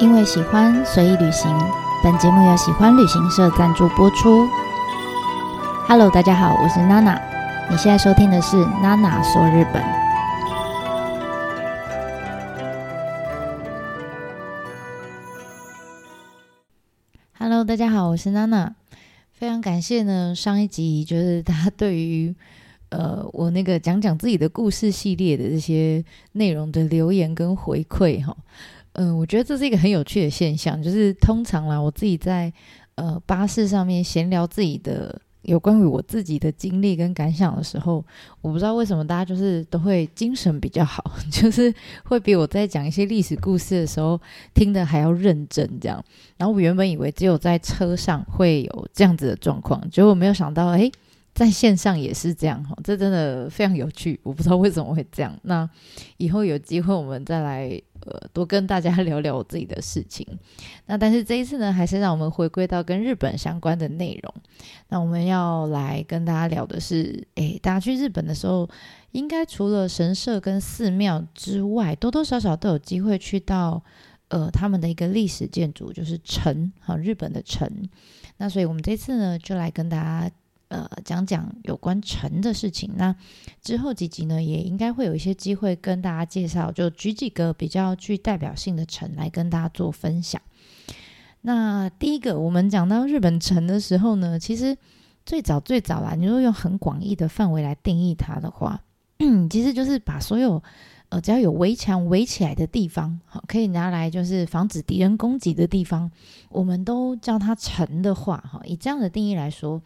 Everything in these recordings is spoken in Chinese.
因为喜欢，所以旅行。本节目由喜欢旅行社赞助播出。Hello，大家好，我是娜娜。你现在收听的是娜娜说日本。Hello，大家好，我是娜娜。非常感谢呢，上一集就是大家对于呃我那个讲讲自己的故事系列的这些内容的留言跟回馈哈。嗯，我觉得这是一个很有趣的现象，就是通常啦，我自己在呃巴士上面闲聊自己的有关于我自己的经历跟感想的时候，我不知道为什么大家就是都会精神比较好，就是会比我在讲一些历史故事的时候听得还要认真这样。然后我原本以为只有在车上会有这样子的状况，结果没有想到，哎。在线上也是这样哈，这真的非常有趣。我不知道为什么会这样。那以后有机会我们再来呃多跟大家聊聊我自己的事情。那但是这一次呢，还是让我们回归到跟日本相关的内容。那我们要来跟大家聊的是，诶，大家去日本的时候，应该除了神社跟寺庙之外，多多少少都有机会去到呃他们的一个历史建筑，就是城哈，日本的城。那所以我们这次呢，就来跟大家。呃，讲讲有关城的事情。那之后几集呢，也应该会有一些机会跟大家介绍，就举几个比较具代表性的城来跟大家做分享。那第一个，我们讲到日本城的时候呢，其实最早最早啦，你如果用很广义的范围来定义它的话，其实就是把所有呃只要有围墙围起来的地方，好，可以拿来就是防止敌人攻击的地方，我们都叫它城的话，哈，以这样的定义来说。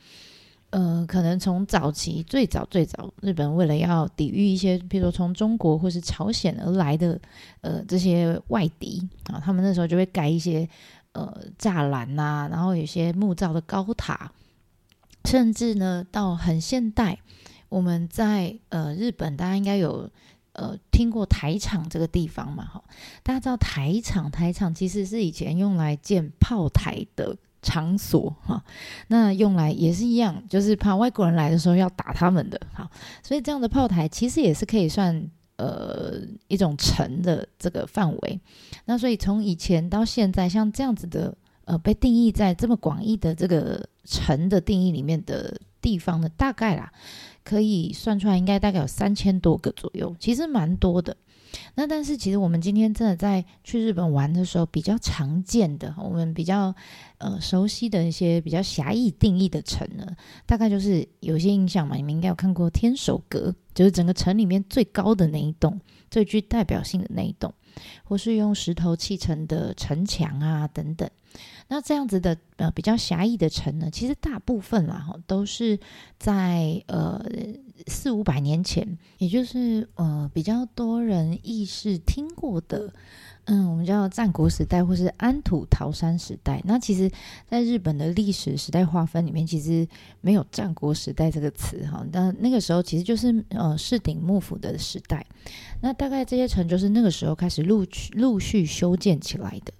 呃，可能从早期最早最早，日本为了要抵御一些，比如说从中国或是朝鲜而来的呃这些外敌啊，他们那时候就会盖一些呃栅栏呐、然后有些木造的高塔，甚至呢到很现代，我们在呃日本，大家应该有呃听过台场这个地方嘛？哈，大家知道台场，台场其实是以前用来建炮台的。场所哈，那用来也是一样，就是怕外国人来的时候要打他们的哈，所以这样的炮台其实也是可以算呃一种城的这个范围。那所以从以前到现在，像这样子的呃被定义在这么广义的这个城的定义里面的地方呢，大概啦可以算出来，应该大概有三千多个左右，其实蛮多的。那但是其实我们今天真的在去日本玩的时候，比较常见的，我们比较呃熟悉的一些比较狭义定义的城呢，大概就是有些印象嘛，你们应该有看过天守阁，就是整个城里面最高的那一栋，最具代表性的那一栋，或是用石头砌成的城墙啊等等。那这样子的呃比较狭义的城呢，其实大部分啦都是在呃。四五百年前，也就是呃比较多人意识听过的，嗯，我们叫战国时代或是安土桃山时代。那其实，在日本的历史时代划分里面，其实没有战国时代这个词哈。那那个时候其实就是呃室町幕府的时代。那大概这些城就是那个时候开始陆续陆续修建起来的。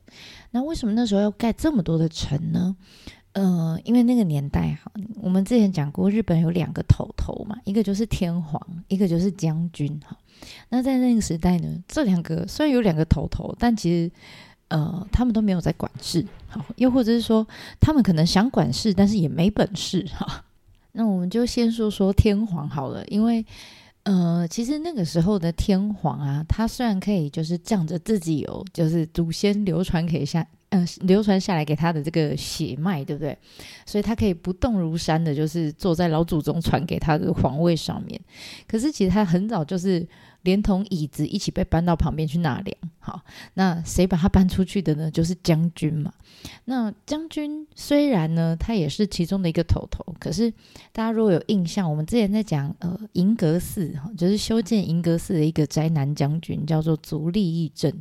那为什么那时候要盖这么多的城呢？呃，因为那个年代哈，我们之前讲过，日本有两个头头嘛，一个就是天皇，一个就是将军哈。那在那个时代呢，这两个虽然有两个头头，但其实呃，他们都没有在管事，好，又或者是说，他们可能想管事，但是也没本事哈。那我们就先说说天皇好了，因为呃，其实那个时候的天皇啊，他虽然可以就是仗着自己有就是祖先流传给下。嗯，流传下来给他的这个血脉，对不对？所以他可以不动如山的，就是坐在老祖宗传给他的皇位上面。可是其实他很早就是连同椅子一起被搬到旁边去纳凉。好，那谁把他搬出去的呢？就是将军嘛。那将军虽然呢，他也是其中的一个头头，可是大家如果有印象，我们之前在讲呃银阁寺，就是修建银阁寺的一个宅男将军，叫做足利义政。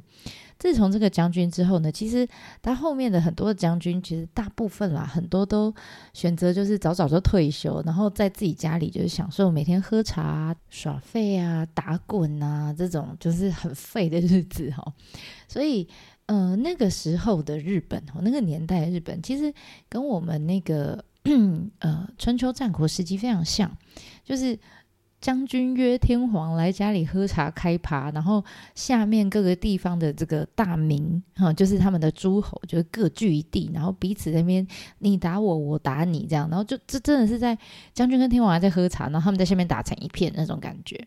自从这个将军之后呢，其实他后面的很多的将军，其实大部分啦，很多都选择就是早早就退休，然后在自己家里就是享受每天喝茶、耍废啊、打滚啊这种就是很废的日子哈。所以，呃，那个时候的日本，那个年代的日本，其实跟我们那个 呃春秋战国时期非常像，就是。将军约天皇来家里喝茶开趴，然后下面各个地方的这个大名哈，就是他们的诸侯，就是各据一地，然后彼此那边你打我，我打你这样，然后就这真的是在将军跟天皇还在喝茶，然后他们在下面打成一片那种感觉。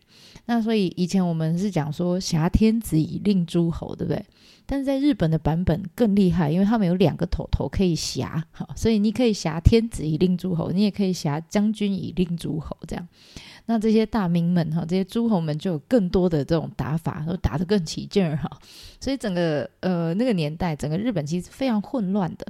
那所以以前我们是讲说挟天子以令诸侯，对不对？但是在日本的版本更厉害，因为他们有两个头头可以挟，好，所以你可以挟天子以令诸侯，你也可以挟将军以令诸侯，这样。那这些大名们哈，这些诸侯们就有更多的这种打法，都打得更起劲儿哈。所以整个呃那个年代，整个日本其实非常混乱的。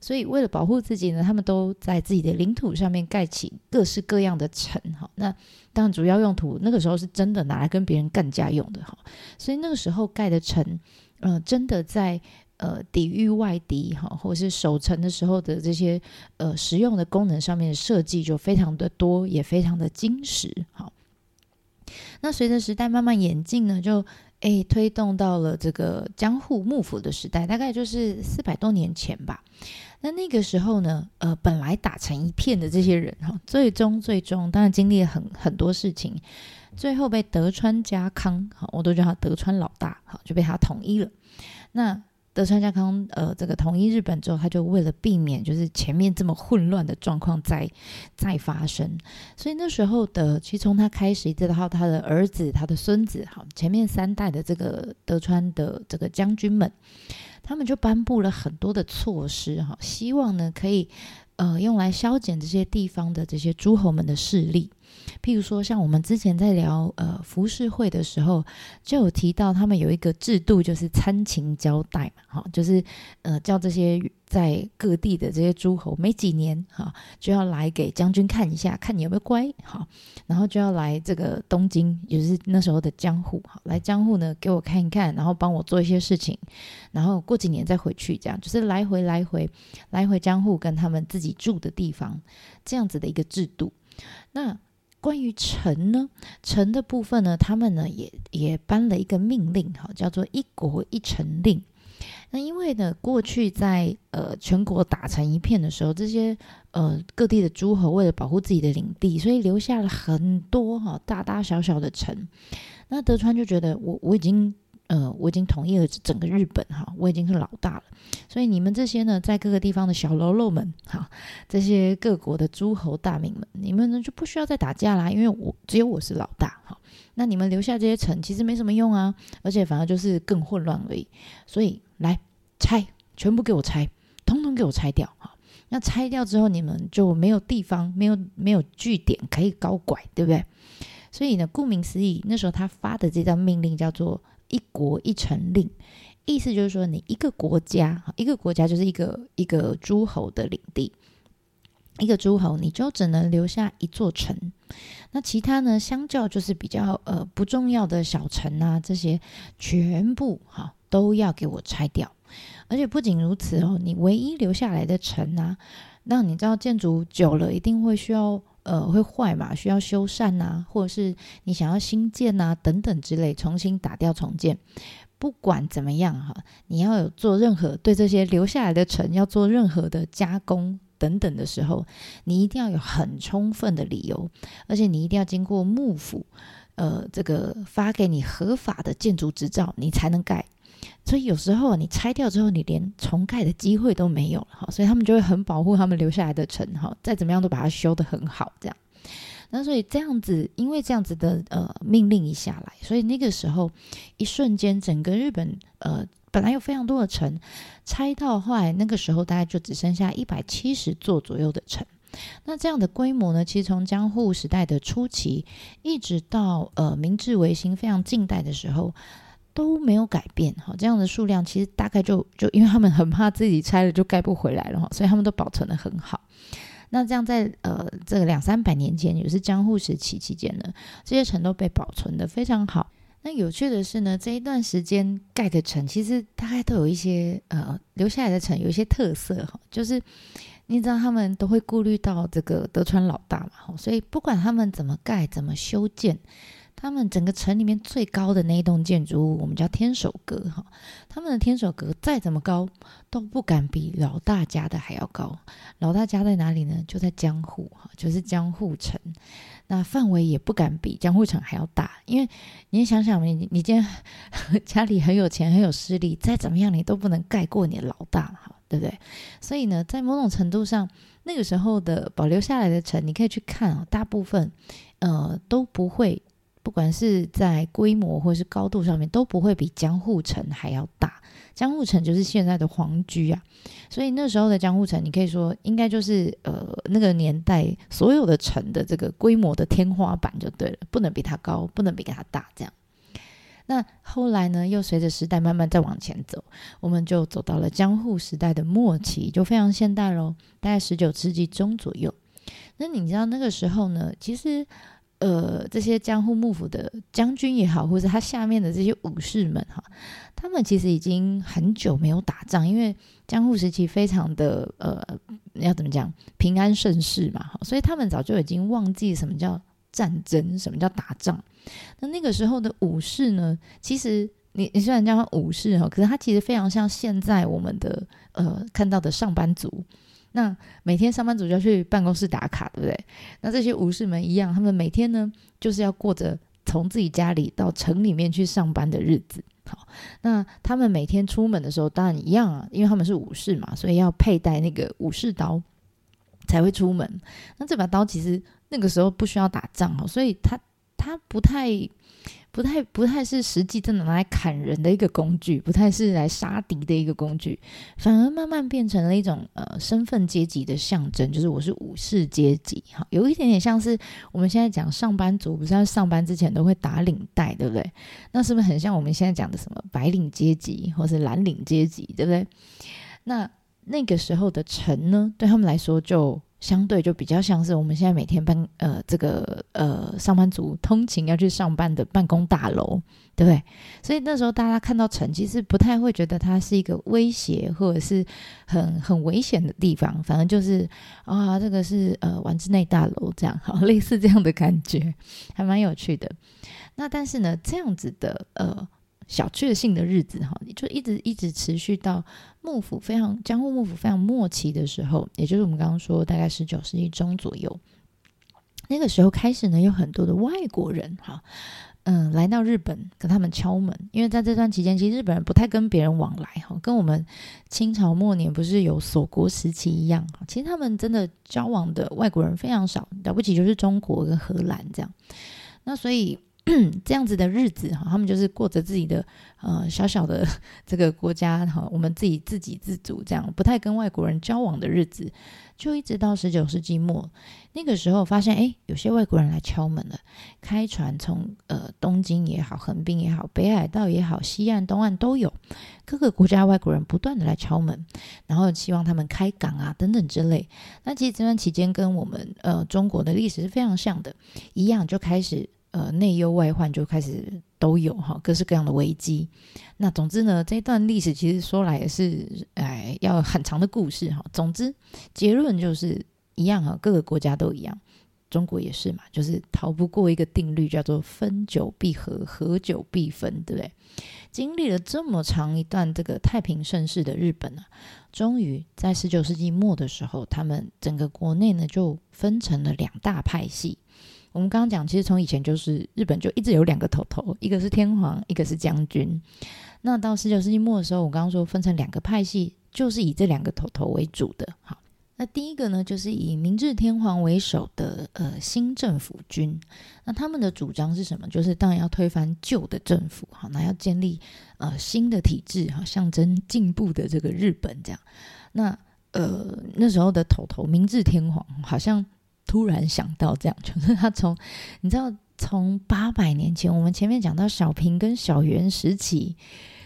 所以为了保护自己呢，他们都在自己的领土上面盖起各式各样的城哈。那当然主要用途那个时候是真的拿来跟别人干架用的哈。所以那个时候盖的城。呃，真的在呃抵御外敌哈，或是守城的时候的这些呃实用的功能上面的设计就非常的多，也非常的精实。好，那随着时代慢慢演进呢，就诶推动到了这个江户幕府的时代，大概就是四百多年前吧。那那个时候呢，呃，本来打成一片的这些人哈，最终最终当然经历了很很多事情。最后被德川家康，好，我都叫他德川老大，好，就被他统一了。那德川家康，呃，这个统一日本之后，他就为了避免就是前面这么混乱的状况再再发生，所以那时候的，其实从他开始一直到他的儿子、他的孙子，好，前面三代的这个德川的这个将军们，他们就颁布了很多的措施，哈，希望呢可以呃用来削减这些地方的这些诸侯们的势力。譬如说，像我们之前在聊呃浮世绘的时候，就有提到他们有一个制度，就是参勤交代嘛，哈，就是呃叫这些在各地的这些诸侯，没几年哈就要来给将军看一下，看你有没有乖，哈，然后就要来这个东京，也就是那时候的江户，哈，来江户呢给我看一看，然后帮我做一些事情，然后过几年再回去，这样就是来回来回来回江户跟他们自己住的地方这样子的一个制度，那。关于城呢，城的部分呢，他们呢也也颁了一个命令，哈，叫做一国一城令。那因为呢，过去在呃全国打成一片的时候，这些呃各地的诸侯为了保护自己的领地，所以留下了很多哈大大小小的城。那德川就觉得我我已经。呃，我已经统一了整个日本哈，我已经是老大了，所以你们这些呢，在各个地方的小喽啰们哈，这些各国的诸侯大名们，你们呢就不需要再打架啦，因为我只有我是老大哈。那你们留下这些城其实没什么用啊，而且反而就是更混乱而已。所以来拆，全部给我拆，统统给我拆掉哈。那拆掉之后，你们就没有地方，没有没有据点可以高拐，对不对？所以呢，顾名思义，那时候他发的这张命令叫做。一国一城令，意思就是说，你一个国家，一个国家就是一个一个诸侯的领地，一个诸侯你就只能留下一座城，那其他呢，相较就是比较呃不重要的小城啊，这些全部哈都要给我拆掉，而且不仅如此哦，你唯一留下来的城啊，那你知道建筑久了一定会需要。呃，会坏嘛？需要修缮呐、或者是你想要新建呐、等等之类，重新打掉重建。不管怎么样哈，你要有做任何对这些留下来的城要做任何的加工等等的时候，你一定要有很充分的理由，而且你一定要经过幕府，呃，这个发给你合法的建筑执照，你才能盖。所以有时候你拆掉之后，你连重盖的机会都没有了哈，所以他们就会很保护他们留下来的城哈，再怎么样都把它修得很好这样。那所以这样子，因为这样子的呃命令一下来，所以那个时候一瞬间，整个日本呃本来有非常多的城，拆到后来那个时候大概就只剩下一百七十座左右的城。那这样的规模呢，其实从江户时代的初期，一直到呃明治维新非常近代的时候。都没有改变哈，这样的数量其实大概就就因为他们很怕自己拆了就盖不回来了哈，所以他们都保存得很好。那这样在呃这个两三百年前，也是江户时期期间呢，这些城都被保存得非常好。那有趣的是呢，这一段时间盖的城，其实大概都有一些呃留下来的城有一些特色哈，就是你知道他们都会顾虑到这个德川老大嘛，所以不管他们怎么盖怎么修建。他们整个城里面最高的那一栋建筑物，我们叫天守阁哈。他们的天守阁再怎么高，都不敢比老大家的还要高。老大家在哪里呢？就在江户哈，就是江户城。那范围也不敢比江户城还要大，因为你想想，你你今天家里很有钱、很有势力，再怎么样你都不能盖过你的老大哈，对不对？所以呢，在某种程度上，那个时候的保留下来的城，你可以去看啊，大部分呃都不会，不管是在规模或是高度上面，都不会比江户城还要大。江户城就是现在的皇居啊，所以那时候的江户城，你可以说应该就是呃那个年代所有的城的这个规模的天花板就对了，不能比它高，不能比它大这样。那后来呢，又随着时代慢慢再往前走，我们就走到了江户时代的末期，就非常现代喽，大概十九世纪中左右。那你知道那个时候呢，其实。呃，这些江户幕府的将军也好，或者他下面的这些武士们哈，他们其实已经很久没有打仗，因为江户时期非常的呃，要怎么讲，平安盛世嘛，所以他们早就已经忘记什么叫战争，什么叫打仗。那那个时候的武士呢，其实你你虽然叫他武士哈，可是他其实非常像现在我们的呃看到的上班族。那每天上班族就要去办公室打卡，对不对？那这些武士们一样，他们每天呢就是要过着从自己家里到城里面去上班的日子。好，那他们每天出门的时候，当然一样啊，因为他们是武士嘛，所以要佩戴那个武士刀才会出门。那这把刀其实那个时候不需要打仗哦，所以他他不太。不太不太是实际真的拿来砍人的一个工具，不太是来杀敌的一个工具，反而慢慢变成了一种呃身份阶级的象征，就是我是武士阶级，哈，有一点点像是我们现在讲上班族，不是在上班之前都会打领带，对不对？那是不是很像我们现在讲的什么白领阶级或是蓝领阶级，对不对？那那个时候的城呢，对他们来说就。相对就比较像是我们现在每天办呃这个呃上班族通勤要去上班的办公大楼，对不对？所以那时候大家看到城，其实不太会觉得它是一个威胁或者是很很危险的地方，反正就是啊这个是呃丸之内大楼这样，好类似这样的感觉，还蛮有趣的。那但是呢，这样子的呃。小确幸的日子哈，就一直一直持续到幕府非常江户幕府非常末期的时候，也就是我们刚刚说大概十九世纪中左右，那个时候开始呢，有很多的外国人哈，嗯，来到日本跟他们敲门，因为在这段期间，其实日本人不太跟别人往来哈，跟我们清朝末年不是有锁国时期一样，其实他们真的交往的外国人非常少，了不起就是中国跟荷兰这样，那所以。这样子的日子哈，他们就是过着自己的呃小小的 这个国家哈，我们自己自给自足这样，不太跟外国人交往的日子，就一直到十九世纪末那个时候，发现诶，有些外国人来敲门了，开船从呃东京也好，横滨也好，北海道也好，西岸、东岸都有各个国家外国人不断的来敲门，然后希望他们开港啊等等之类。那其实这段期间跟我们呃中国的历史是非常像的，一样就开始。呃，内忧外患就开始都有哈，各式各样的危机。那总之呢，这段历史其实说来也是，哎，要很长的故事哈。总之，结论就是一样哈，各个国家都一样，中国也是嘛，就是逃不过一个定律，叫做分久必合，合久必分，对不对？经历了这么长一段这个太平盛世的日本呢，终于在十九世纪末的时候，他们整个国内呢就分成了两大派系。我们刚刚讲，其实从以前就是日本就一直有两个头头，一个是天皇，一个是将军。那到十九世纪末的时候，我刚刚说分成两个派系，就是以这两个头头为主的。好，那第一个呢，就是以明治天皇为首的呃新政府军。那他们的主张是什么？就是当然要推翻旧的政府，好，那要建立呃新的体制，哈，象征进步的这个日本这样。那呃那时候的头头明治天皇好像。突然想到这样，就是他从你知道，从八百年前，我们前面讲到小平跟小源时期，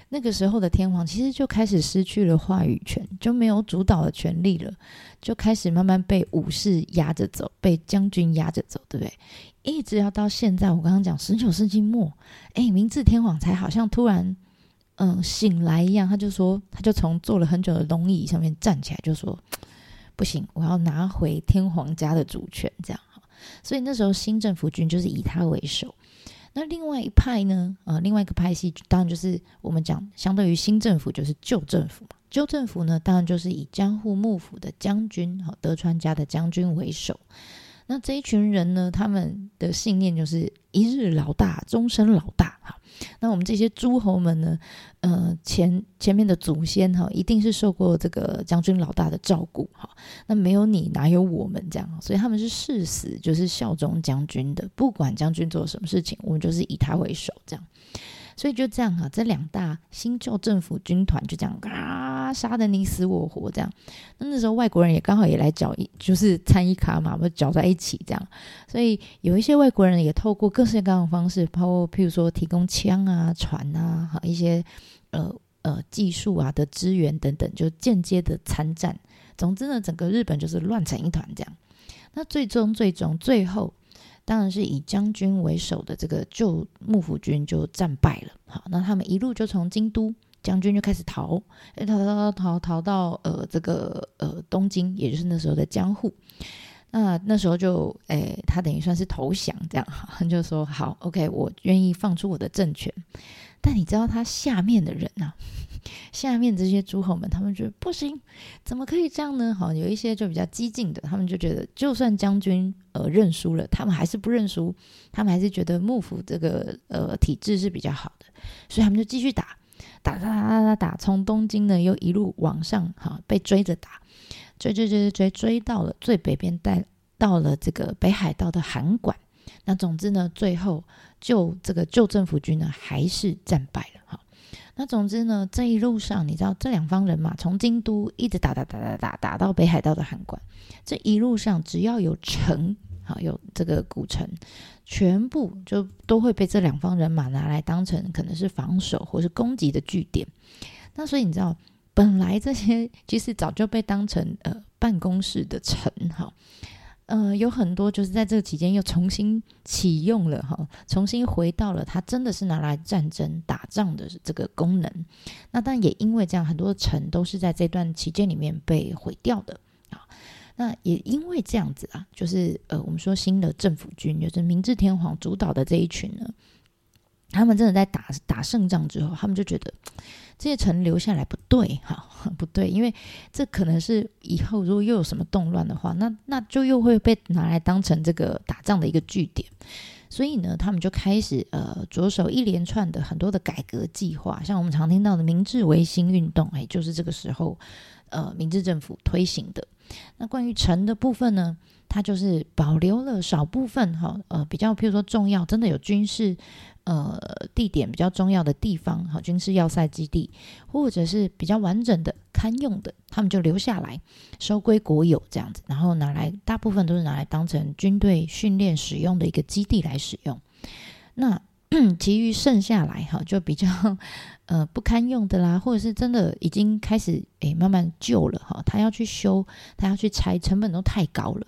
那个时候的天皇其实就开始失去了话语权，就没有主导的权利了，就开始慢慢被武士压着走，被将军压着走，对不对？一直要到现在，我刚刚讲十九世纪末，哎，明治天皇才好像突然嗯醒来一样，他就说，他就从坐了很久的龙椅上面站起来，就说。不行，我要拿回天皇家的主权，这样哈。所以那时候新政府军就是以他为首。那另外一派呢？呃，另外一个派系当然就是我们讲，相对于新政府就是旧政府嘛。旧政府呢，当然就是以江户幕府的将军，哈，德川家的将军为首。那这一群人呢，他们的信念就是一日老大，终身老大。哈那我们这些诸侯们呢，呃，前前面的祖先哈，一定是受过这个将军老大的照顾。哈，那没有你，哪有我们这样？所以他们是誓死就是效忠将军的，不管将军做什么事情，我们就是以他为首这样。所以就这样哈，这两大新旧政府军团就这样，杀得你死我活这样。那那时候外国人也刚好也来搅一，就是参一卡嘛，不搅在一起这样。所以有一些外国人也透过各式各样的方式，包括譬如说提供枪啊、船啊、哈一些呃呃技术啊的资源等等，就间接的参战。总之呢，整个日本就是乱成一团这样。那最终最终最后。当然是以将军为首的这个旧幕府军就战败了。好，那他们一路就从京都，将军就开始逃，逃逃逃逃逃到呃这个呃东京，也就是那时候的江户。那那时候就诶，他等于算是投降这样，他 就说好，OK，我愿意放出我的政权。但你知道他下面的人啊？下面这些诸侯们，他们觉得不行，怎么可以这样呢？好，有一些就比较激进的，他们就觉得，就算将军呃认输了，他们还是不认输，他们还是觉得幕府这个呃体制是比较好的，所以他们就继续打，打打打打打，从东京呢又一路往上，哈，被追着打，追追追追追，追到了最北边，带到了这个北海道的函馆。那总之呢，最后就这个旧政府军呢还是战败了，哈。那总之呢，这一路上，你知道这两方人马从京都一直打打打打打打到北海道的函馆，这一路上只要有城，好有这个古城，全部就都会被这两方人马拿来当成可能是防守或是攻击的据点。那所以你知道，本来这些其实早就被当成呃办公室的城，哈。呃，有很多就是在这个期间又重新启用了哈，重新回到了它真的是拿来战争打仗的这个功能。那但也因为这样，很多城都是在这段期间里面被毁掉的。那也因为这样子啊，就是呃，我们说新的政府军，就是明治天皇主导的这一群呢，他们真的在打打胜仗之后，他们就觉得。这些城留下来不对，哈，不对，因为这可能是以后如果又有什么动乱的话，那那就又会被拿来当成这个打仗的一个据点，所以呢，他们就开始呃着手一连串的很多的改革计划，像我们常听到的明治维新运动，哎，就是这个时候呃明治政府推行的。那关于城的部分呢，它就是保留了少部分哈，呃，比较譬如说重要，真的有军事。呃，地点比较重要的地方，好，军事要塞基地，或者是比较完整的堪用的，他们就留下来，收归国有这样子，然后拿来，大部分都是拿来当成军队训练使用的一个基地来使用。那 其余剩下来，哈，就比较呃不堪用的啦，或者是真的已经开始诶慢慢旧了哈，他要去修，他要去拆，成本都太高了，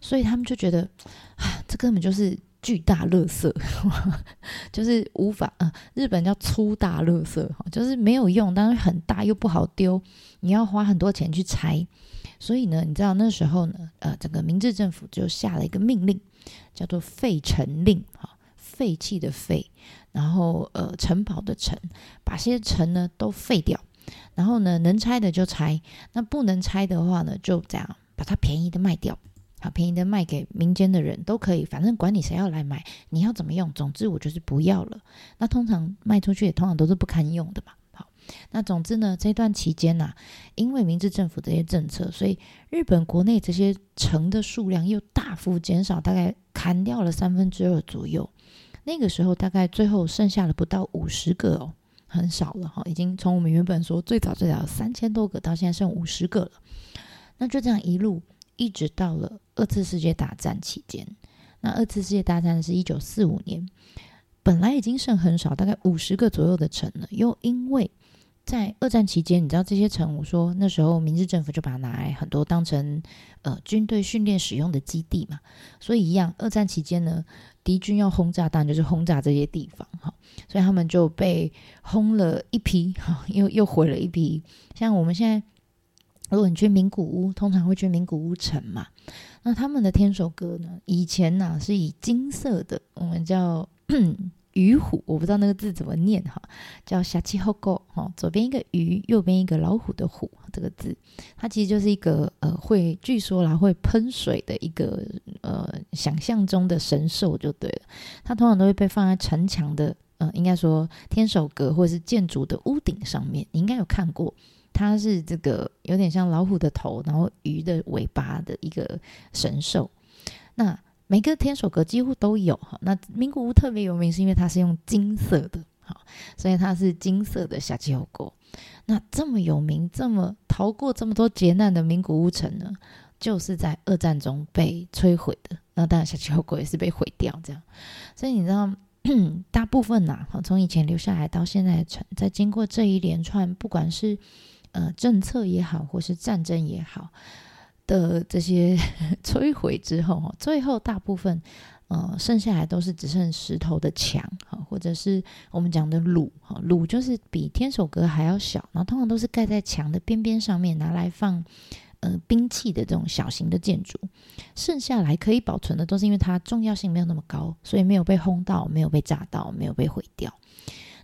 所以他们就觉得啊，这根本就是。巨大垃圾，就是无法啊、日本叫粗大垃圾，就是没有用，但是很大又不好丢，你要花很多钱去拆。所以呢，你知道那时候呢，呃，整个明治政府就下了一个命令，叫做废城令，哈，废弃的废，然后呃，城堡的城，把些城呢都废掉，然后呢，能拆的就拆，那不能拆的话呢，就这样把它便宜的卖掉。好，便宜的卖给民间的人都可以，反正管你谁要来买，你要怎么用，总之我就是不要了。那通常卖出去也通常都是不堪用的嘛。好，那总之呢，这段期间呐、因为明治政府这些政策，所以日本国内这些城的数量又大幅减少，大概砍掉了三分之二左右。那个时候大概最后剩下了不到五十个哦，很少了哈，已经从我们原本说最早最早三千多个，到现在剩五十个了。那就这样一路。一直到了二次世界大战期间，那二次世界大战是一九四五年，本来已经剩很少，大概五十个左右的城了，又因为在二战期间，你知道这些城，我说那时候明治政府就把它拿来很多当成呃军队训练使用的基地嘛，所以一样，二战期间呢，敌军要轰炸，当然就是轰炸这些地方哈，所以他们就被轰了一批哈，又又毁了一批，像我们现在。如果你去名古屋，通常会去名古屋城嘛。那他们的天守阁呢？以前呢、是以金色的，我们叫鱼虎，我不知道那个字怎么念哈，叫シャチホコ哈，左边一个鱼，右边一个老虎的虎，这个字，它其实就是一个呃会，据说啦会喷水的一个呃想象中的神兽就对了，它通常都会被放在城墙的呃应该说天守阁或者是建筑的屋顶上面，你应该有看过，它是这个有点像老虎的头，然后鱼的尾巴的一个神兽，那。 每个天守阁几乎都有哈，那名古屋特别有名是因为它是用金色的，好，所以它是金色的シャチホコ。那这么有名、这么逃过这么多劫难的名古屋城呢，就是在二战中被摧毁的。那当然シャチホコ也是被毁掉这样。所以你知道，大部分呐，哈，从以前留下来到现在的城，在经过这一连串，不管是呃政策也好，或是战争也好。 的这些 摧毁之后，最后大部分呃剩下来都是只剩石头的墙，哈，或者是我们讲的卤，哈，卤就是比天守阁还要小，然后通常都是盖在墙的边边上面，拿来放呃兵器的这种小型的建筑。剩下来可以保存的，都是因为它重要性没有那么高，所以没有被轰到，没有被炸到，没有被毁掉。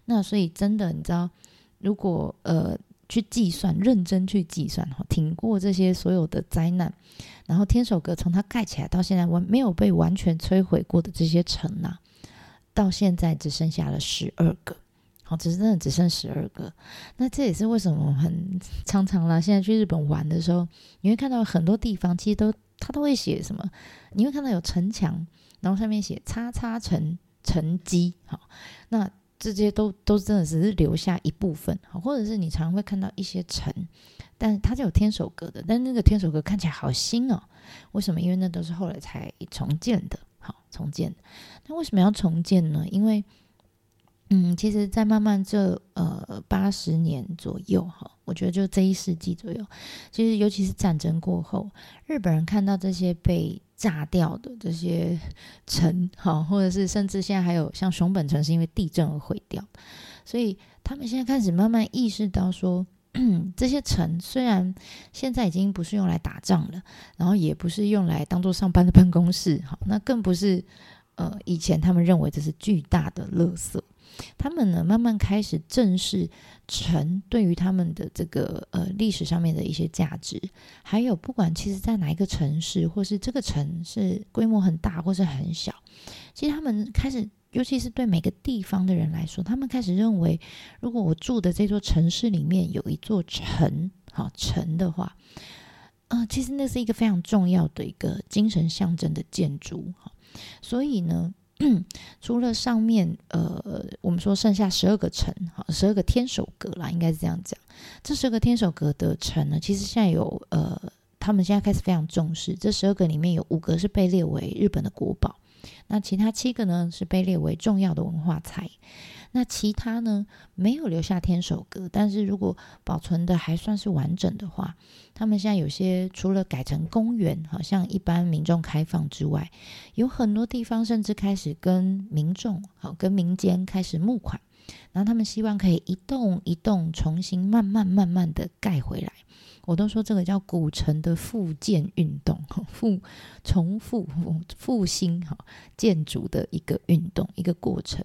那所以真的，你知道，如果呃。去计算，认真去计算哈，挺过这些所有的灾难，然后天守阁从它盖起来到现在完没有被完全摧毁过的这些城呐、到现在只剩下了十二个，好，只是真的只剩十二个。那这也是为什么我很常常啦，现在去日本玩的时候，你会看到很多地方其实都它都会写什么，你会看到有城墙，然后上面写“叉叉城城基”好，那。这些都都真的只是留下一部分，或者是你常常会看到一些城，但它是有天守阁的，但那个天守阁看起来好新哦。为什么？因为那都是后来才重建的，好重建。那为什么要重建呢？因为，嗯，其实，在慢慢这呃八十年左右哈，我觉得就这一世纪左右，其实尤其是战争过后，日本人看到这些被。炸掉的这些 城，哈，或者是甚至现在还有像熊本城是因为地震而毁掉，所以他们现在开始慢慢意识到说，这些城虽然现在已经不是用来打仗了，然后也不是用来当做上班的办公室，哈，那更不是呃以前他们认为这是巨大的垃圾。他们呢，慢慢开始正视城对于他们的这个呃历史上面的一些价值，还有不管其实在哪一个城市，或是这个城市规模很大或是很小，其实他们开始，尤其是对每个地方的人来说，他们开始认为，如果我住的这座城市里面有一座城，好城的话，呃，其实那是一个非常重要的一个精神象征的建筑，哈，所以呢。除了上面呃，我们说剩下十二个城，哈，十二个天守阁啦，应该是这样讲。这十二个天守阁的城呢，其实现在有呃，他们现在开始非常重视。这十二个里面有五个是被列为日本的国宝，那其他七个呢是被列为重要的文化财。那其他呢，没有留下天守阁，但是如果保存的还算是完整的话，他们现在有些除了改成公园，好像一般民众开放之外，有很多地方甚至开始跟民众好跟民间开始募款，然后他们希望可以一栋一栋重新慢慢慢慢的盖回来。我都说这个叫古城的复建运动，复重复复兴哈建筑的一个运动一个过程。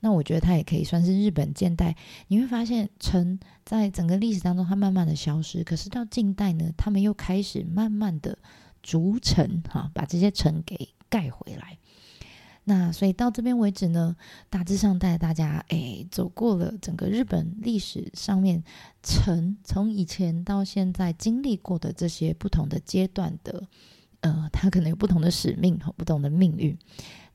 那我觉得它也可以算是日本近代。你会发现城在整个历史当中它慢慢的消失，可是到近代呢，他们又开始慢慢的筑城哈，把这些城给盖回来。那所以到这边为止呢，大致上带大家诶走过了整个日本历史上面城从以前到现在经历过的这些不同的阶段的，呃，它可能有不同的使命和不同的命运。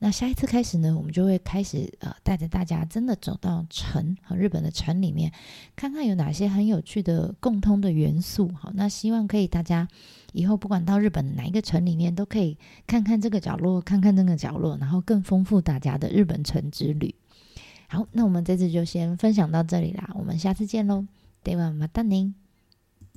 那下一次开始呢，我们就会开始呃，带着大家真的走到城和日本的城里面，看看有哪些很有趣的共通的元素。好，那希望可以大家以后不管到日本的哪一个城里面，都可以看看这个角落，看看那个角落，然后更丰富大家的日本城之旅。好，那我们这次就先分享到这里啦，我们下次见喽，ではまたね。